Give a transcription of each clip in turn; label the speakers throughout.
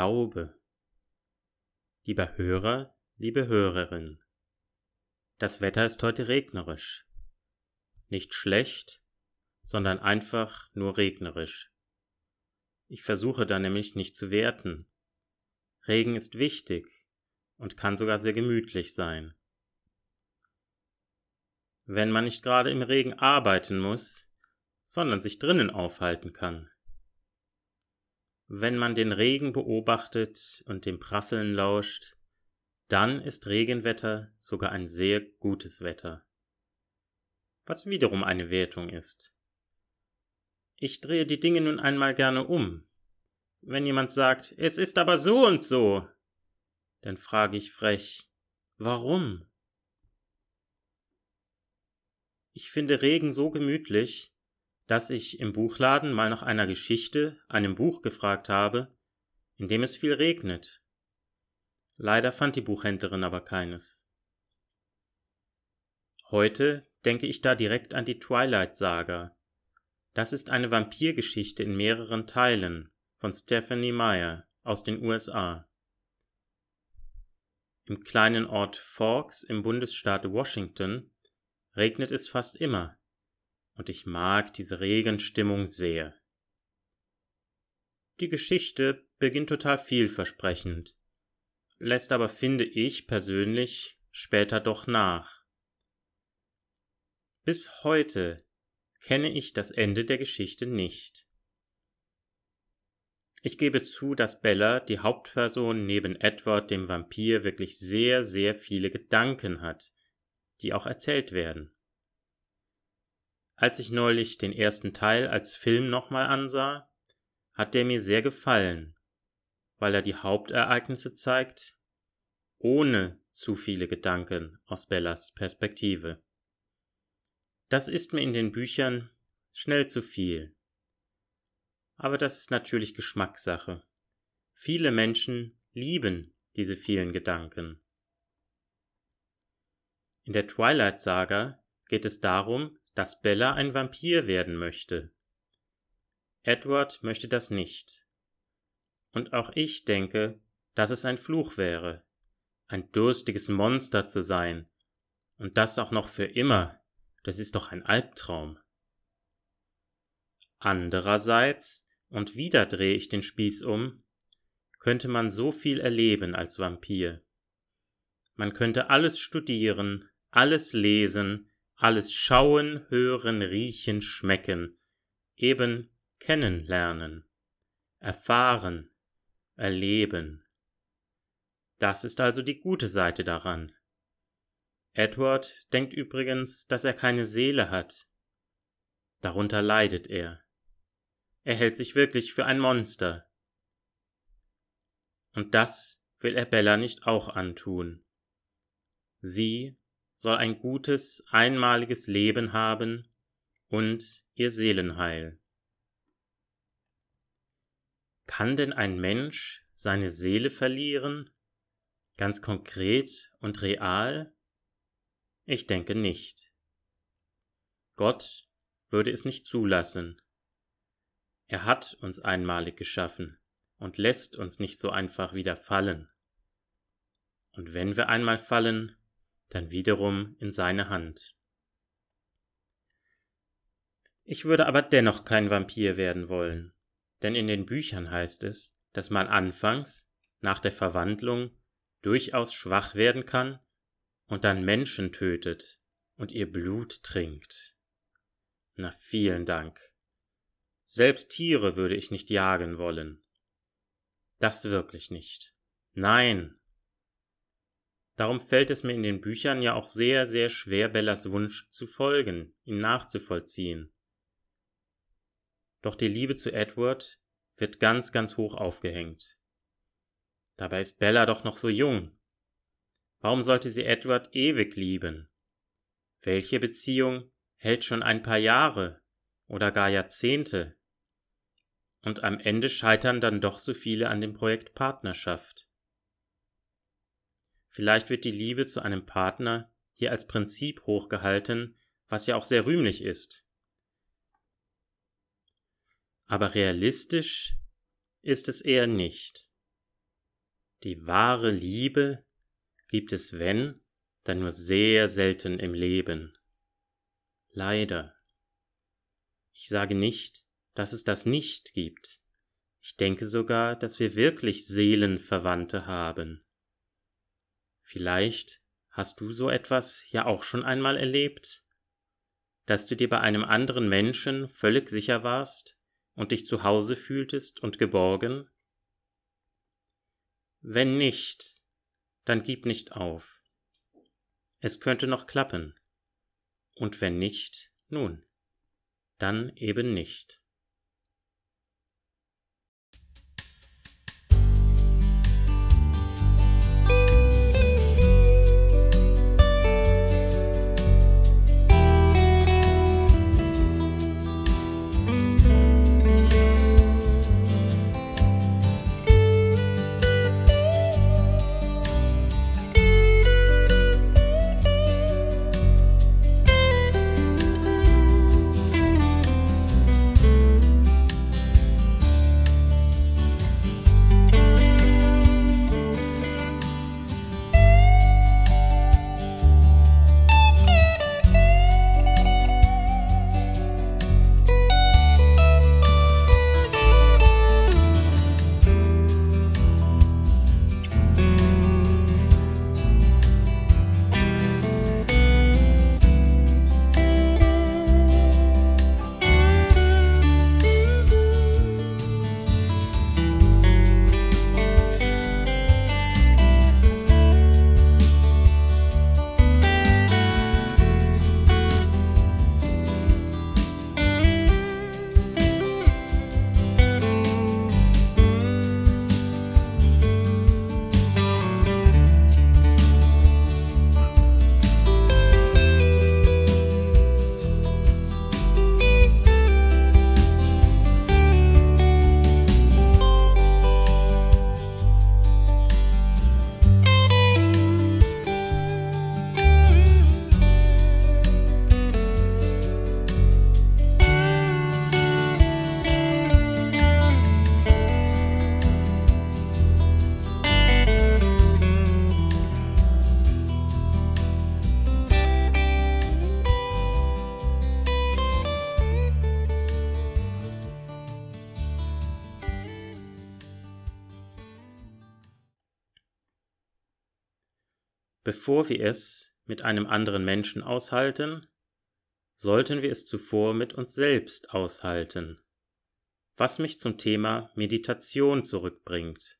Speaker 1: Glaube. Lieber Hörer, liebe Hörerin, das Wetter ist heute regnerisch. Nicht schlecht, sondern einfach nur regnerisch. Ich versuche da nämlich nicht zu werten. Regen ist wichtig und kann sogar sehr gemütlich sein. Wenn man nicht gerade im Regen arbeiten muss, sondern sich drinnen aufhalten kann. Wenn man den Regen beobachtet und dem Prasseln lauscht, dann ist Regenwetter sogar ein sehr gutes Wetter. Was wiederum eine Wertung ist. Ich drehe die Dinge nun einmal gerne um. Wenn jemand sagt, es ist aber so und so, dann frage ich frech, warum? Ich finde Regen so gemütlich, dass ich im Buchladen mal nach einer Geschichte, einem Buch gefragt habe, in dem es viel regnet. Leider fand die Buchhändlerin aber keines. Heute denke ich da direkt an die Twilight Saga. Das ist eine Vampirgeschichte in mehreren Teilen von Stephanie Meyer aus den USA. Im kleinen Ort Forks im Bundesstaat Washington regnet es fast immer und ich mag diese Regenstimmung sehr. Die Geschichte beginnt total vielversprechend, lässt aber, finde ich persönlich, später doch nach. Bis heute kenne ich das Ende der Geschichte nicht. Ich gebe zu, dass Bella, die Hauptperson neben Edward dem Vampir, wirklich sehr, sehr viele Gedanken hat, die auch erzählt werden. Als ich neulich den ersten Teil als Film nochmal ansah, hat der mir sehr gefallen, weil er die Hauptereignisse zeigt, ohne zu viele Gedanken aus Bellas Perspektive. Das ist mir in den Büchern schnell zu viel. Aber das ist natürlich Geschmackssache. Viele Menschen lieben diese vielen Gedanken. In der Twilight Saga geht es darum, dass Bella ein Vampir werden möchte. Edward möchte das nicht. Und auch ich denke, dass es ein Fluch wäre, ein durstiges Monster zu sein, und das auch noch für immer, das ist doch ein Albtraum. Andererseits, und wieder drehe ich den Spieß um, könnte man so viel erleben als Vampir. Man könnte alles studieren, alles lesen, alles schauen, hören, riechen, schmecken, eben kennenlernen, erfahren, erleben. Das ist also die gute Seite daran. Edward denkt übrigens, dass er keine Seele hat. Darunter leidet er. Er hält sich wirklich für ein Monster. Und das will er Bella nicht auch antun. Sie soll ein gutes, einmaliges Leben haben und ihr Seelenheil. Kann denn ein Mensch seine Seele verlieren? Ganz konkret und real? Ich denke nicht. Gott würde es nicht zulassen. Er hat uns einmalig geschaffen und lässt uns nicht so einfach wieder fallen. Und wenn wir einmal fallen, dann wiederum in seine Hand. Ich würde aber dennoch kein Vampir werden wollen, denn in den Büchern heißt es, dass man anfangs, nach der Verwandlung, durchaus schwach werden kann und dann Menschen tötet und ihr Blut trinkt. Na vielen Dank. Selbst Tiere würde ich nicht jagen wollen. Das wirklich nicht. Nein, Darum fällt es mir in den Büchern ja auch sehr, sehr schwer, Bellas Wunsch zu folgen, ihn nachzuvollziehen. Doch die Liebe zu Edward wird ganz, ganz hoch aufgehängt. Dabei ist Bella doch noch so jung. Warum sollte sie Edward ewig lieben? Welche Beziehung hält schon ein paar Jahre oder gar Jahrzehnte? Und am Ende scheitern dann doch so viele an dem Projekt Partnerschaft. Vielleicht wird die Liebe zu einem Partner hier als Prinzip hochgehalten, was ja auch sehr rühmlich ist. Aber realistisch ist es eher nicht. Die wahre Liebe gibt es, wenn, dann nur sehr selten im Leben. Leider. Ich sage nicht, dass es das nicht gibt. Ich denke sogar, dass wir wirklich Seelenverwandte haben. Vielleicht hast du so etwas ja auch schon einmal erlebt, dass du dir bei einem anderen Menschen völlig sicher warst und dich zu Hause fühltest und geborgen? Wenn nicht, dann gib nicht auf. Es könnte noch klappen. Und wenn nicht, nun, dann eben nicht. Bevor wir es mit einem anderen Menschen aushalten, sollten wir es zuvor mit uns selbst aushalten. Was mich zum Thema Meditation zurückbringt.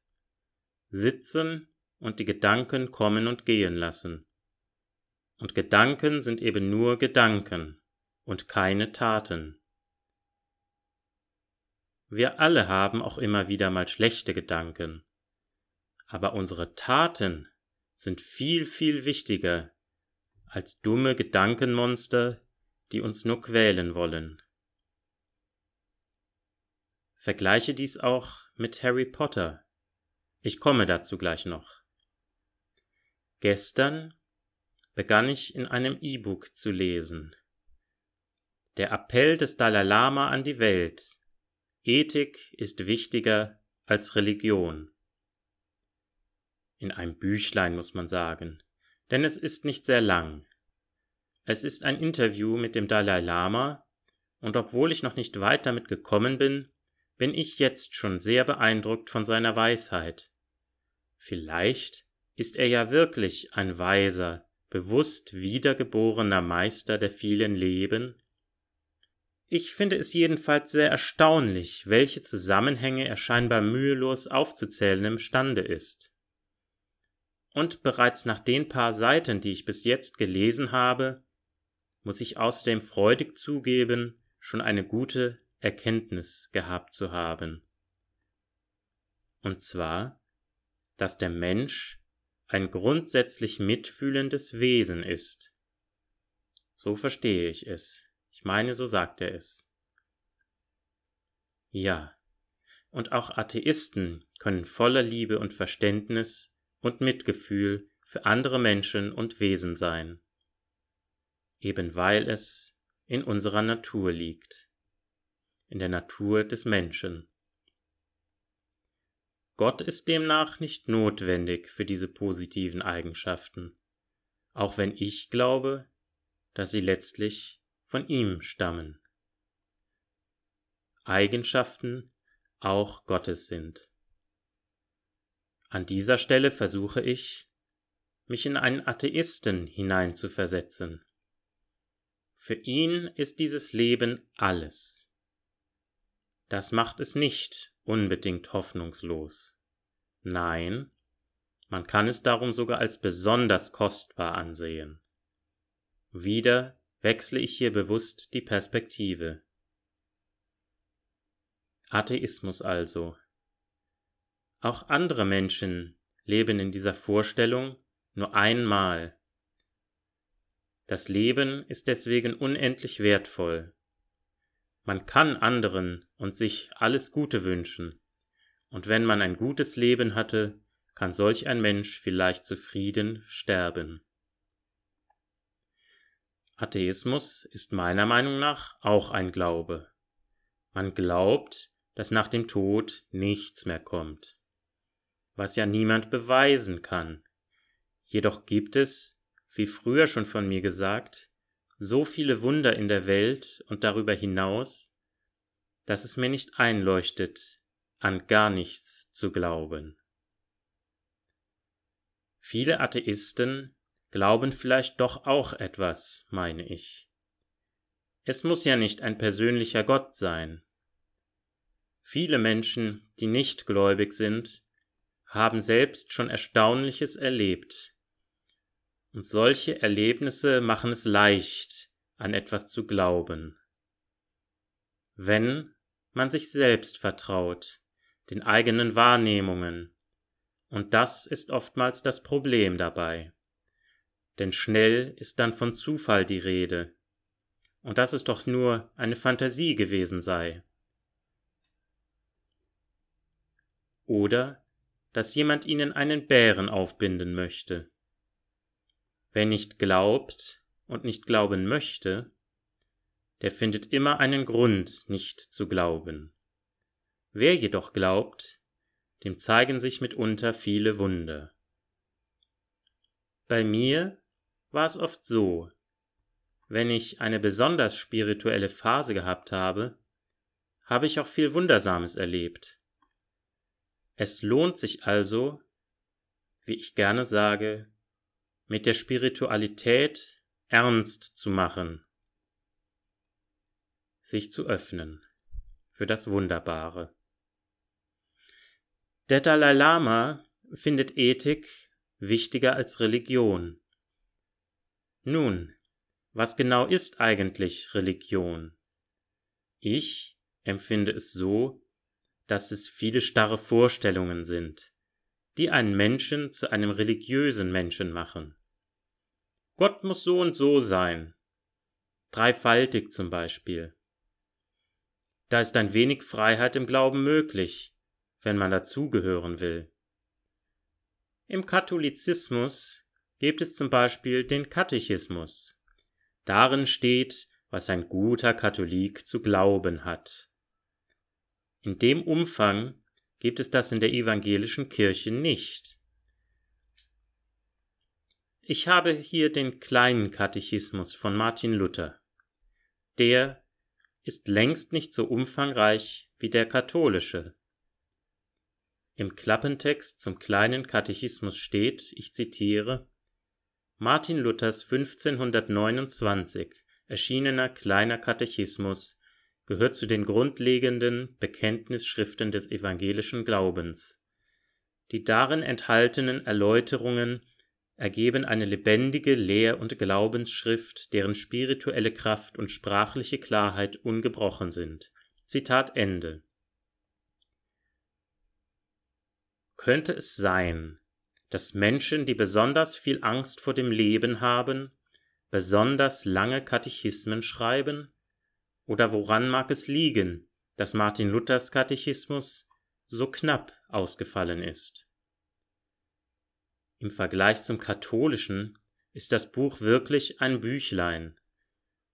Speaker 1: Sitzen und die Gedanken kommen und gehen lassen. Und Gedanken sind eben nur Gedanken und keine Taten. Wir alle haben auch immer wieder mal schlechte Gedanken, aber unsere Taten sind viel, viel wichtiger als dumme Gedankenmonster, die uns nur quälen wollen. Vergleiche dies auch mit Harry Potter. Ich komme dazu gleich noch. Gestern begann ich in einem E-Book zu lesen. Der Appell des Dalai Lama an die Welt. Ethik ist wichtiger als Religion in einem Büchlein muss man sagen, denn es ist nicht sehr lang. Es ist ein Interview mit dem Dalai Lama, und obwohl ich noch nicht weit damit gekommen bin, bin ich jetzt schon sehr beeindruckt von seiner Weisheit. Vielleicht ist er ja wirklich ein weiser, bewusst wiedergeborener Meister der vielen Leben? Ich finde es jedenfalls sehr erstaunlich, welche Zusammenhänge er scheinbar mühelos aufzuzählen imstande ist. Und bereits nach den paar Seiten, die ich bis jetzt gelesen habe, muss ich außerdem freudig zugeben, schon eine gute Erkenntnis gehabt zu haben. Und zwar, dass der Mensch ein grundsätzlich mitfühlendes Wesen ist. So verstehe ich es. Ich meine, so sagt er es. Ja, und auch Atheisten können voller Liebe und Verständnis und Mitgefühl für andere Menschen und Wesen sein, eben weil es in unserer Natur liegt, in der Natur des Menschen. Gott ist demnach nicht notwendig für diese positiven Eigenschaften, auch wenn ich glaube, dass sie letztlich von ihm stammen. Eigenschaften auch Gottes sind. An dieser Stelle versuche ich, mich in einen Atheisten hineinzuversetzen. Für ihn ist dieses Leben alles. Das macht es nicht unbedingt hoffnungslos. Nein, man kann es darum sogar als besonders kostbar ansehen. Wieder wechsle ich hier bewusst die Perspektive. Atheismus also. Auch andere Menschen leben in dieser Vorstellung nur einmal. Das Leben ist deswegen unendlich wertvoll. Man kann anderen und sich alles Gute wünschen, und wenn man ein gutes Leben hatte, kann solch ein Mensch vielleicht zufrieden sterben. Atheismus ist meiner Meinung nach auch ein Glaube. Man glaubt, dass nach dem Tod nichts mehr kommt, was ja niemand beweisen kann. Jedoch gibt es, wie früher schon von mir gesagt, so viele Wunder in der Welt und darüber hinaus, dass es mir nicht einleuchtet, an gar nichts zu glauben. Viele Atheisten glauben vielleicht doch auch etwas, meine ich. Es muss ja nicht ein persönlicher Gott sein. Viele Menschen, die nicht gläubig sind, haben selbst schon Erstaunliches erlebt. Und solche Erlebnisse machen es leicht, an etwas zu glauben. Wenn man sich selbst vertraut, den eigenen Wahrnehmungen, und das ist oftmals das Problem dabei denn schnell ist dann von Zufall die Rede, und dass es doch nur eine Fantasie gewesen sei. Oder dass jemand ihnen einen Bären aufbinden möchte. Wer nicht glaubt und nicht glauben möchte, der findet immer einen Grund, nicht zu glauben. Wer jedoch glaubt, dem zeigen sich mitunter viele Wunder. Bei mir war es oft so, wenn ich eine besonders spirituelle Phase gehabt habe, habe ich auch viel Wundersames erlebt. Es lohnt sich also, wie ich gerne sage, mit der Spiritualität ernst zu machen, sich zu öffnen für das Wunderbare. Der Dalai Lama findet Ethik wichtiger als Religion. Nun, was genau ist eigentlich Religion? Ich empfinde es so, dass es viele starre Vorstellungen sind, die einen Menschen zu einem religiösen Menschen machen. Gott muss so und so sein, dreifaltig zum Beispiel. Da ist ein wenig Freiheit im Glauben möglich, wenn man dazugehören will. Im Katholizismus gibt es zum Beispiel den Katechismus. Darin steht, was ein guter Katholik zu glauben hat. In dem Umfang gibt es das in der evangelischen Kirche nicht. Ich habe hier den kleinen Katechismus von Martin Luther. Der ist längst nicht so umfangreich wie der katholische. Im Klappentext zum kleinen Katechismus steht, ich zitiere, Martin Luthers 1529 erschienener Kleiner Katechismus gehört zu den grundlegenden Bekenntnisschriften des evangelischen Glaubens. Die darin enthaltenen Erläuterungen ergeben eine lebendige Lehr- und Glaubensschrift, deren spirituelle Kraft und sprachliche Klarheit ungebrochen sind. Zitat Ende. Könnte es sein, dass Menschen, die besonders viel Angst vor dem Leben haben, besonders lange Katechismen schreiben? Oder woran mag es liegen, dass Martin Luthers Katechismus so knapp ausgefallen ist? Im Vergleich zum katholischen ist das Buch wirklich ein Büchlein,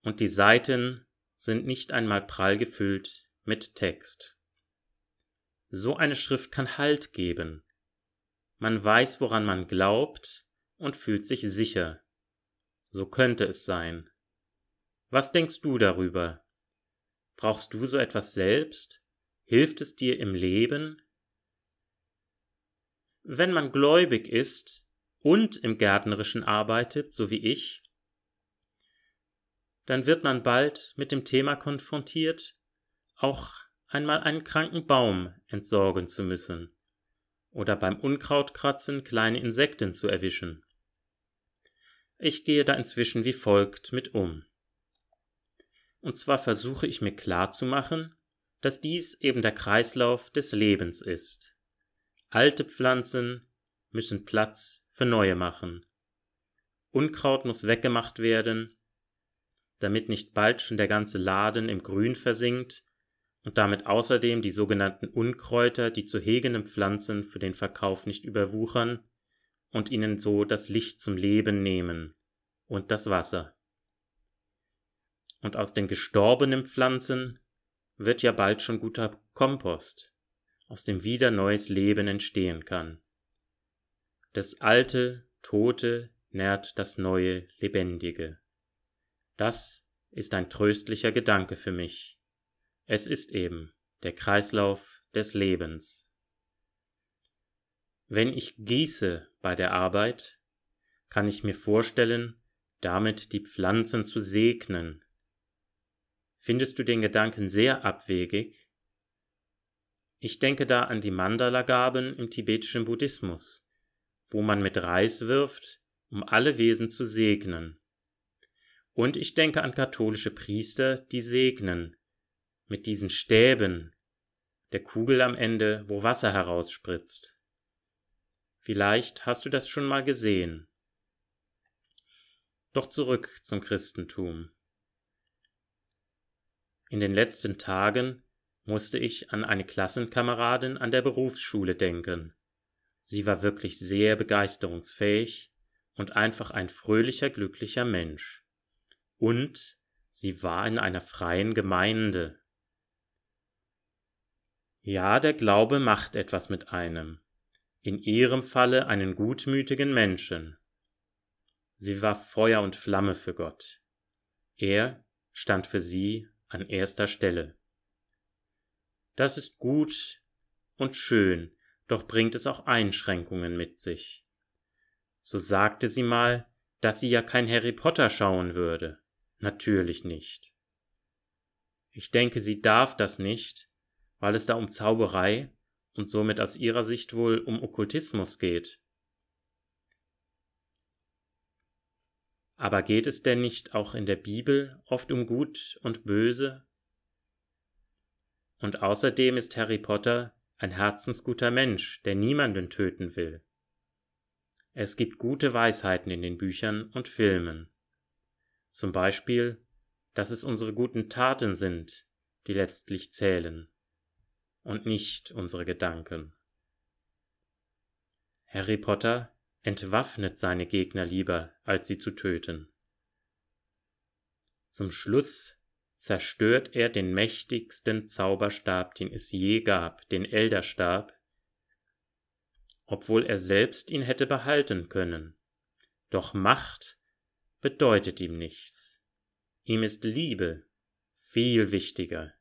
Speaker 1: und die Seiten sind nicht einmal prall gefüllt mit Text. So eine Schrift kann Halt geben. Man weiß, woran man glaubt und fühlt sich sicher. So könnte es sein. Was denkst du darüber? Brauchst du so etwas selbst? Hilft es dir im Leben? Wenn man gläubig ist und im Gärtnerischen arbeitet, so wie ich, dann wird man bald mit dem Thema konfrontiert, auch einmal einen kranken Baum entsorgen zu müssen oder beim Unkrautkratzen kleine Insekten zu erwischen. Ich gehe da inzwischen wie folgt mit um. Und zwar versuche ich mir klarzumachen, dass dies eben der Kreislauf des Lebens ist. Alte Pflanzen müssen Platz für neue machen. Unkraut muss weggemacht werden, damit nicht bald schon der ganze Laden im Grün versinkt und damit außerdem die sogenannten Unkräuter, die zu hegenden Pflanzen für den Verkauf nicht überwuchern und ihnen so das Licht zum Leben nehmen und das Wasser. Und aus den gestorbenen Pflanzen wird ja bald schon guter Kompost, aus dem wieder neues Leben entstehen kann. Das alte, tote nährt das neue, lebendige. Das ist ein tröstlicher Gedanke für mich. Es ist eben der Kreislauf des Lebens. Wenn ich gieße bei der Arbeit, kann ich mir vorstellen, damit die Pflanzen zu segnen. Findest du den Gedanken sehr abwegig? Ich denke da an die Mandala-Gaben im tibetischen Buddhismus, wo man mit Reis wirft, um alle Wesen zu segnen. Und ich denke an katholische Priester, die segnen, mit diesen Stäben, der Kugel am Ende, wo Wasser herausspritzt. Vielleicht hast du das schon mal gesehen. Doch zurück zum Christentum. In den letzten Tagen musste ich an eine Klassenkameradin an der Berufsschule denken. Sie war wirklich sehr begeisterungsfähig und einfach ein fröhlicher, glücklicher Mensch. Und sie war in einer freien Gemeinde. Ja, der Glaube macht etwas mit einem in ihrem Falle einen gutmütigen Menschen. Sie war Feuer und Flamme für Gott. Er stand für sie an erster Stelle. Das ist gut und schön, doch bringt es auch Einschränkungen mit sich. So sagte sie mal, dass sie ja kein Harry Potter schauen würde. Natürlich nicht. Ich denke, sie darf das nicht, weil es da um Zauberei und somit aus ihrer Sicht wohl um Okkultismus geht. Aber geht es denn nicht auch in der Bibel oft um Gut und Böse? Und außerdem ist Harry Potter ein herzensguter Mensch, der niemanden töten will. Es gibt gute Weisheiten in den Büchern und Filmen. Zum Beispiel, dass es unsere guten Taten sind, die letztlich zählen und nicht unsere Gedanken. Harry Potter entwaffnet seine Gegner lieber, als sie zu töten. Zum Schluss zerstört er den mächtigsten Zauberstab, den es je gab, den Elderstab, obwohl er selbst ihn hätte behalten können. Doch Macht bedeutet ihm nichts. Ihm ist Liebe viel wichtiger.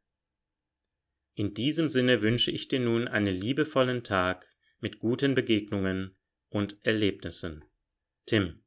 Speaker 1: In diesem Sinne wünsche ich dir nun einen liebevollen Tag mit guten Begegnungen und Erlebnissen. Tim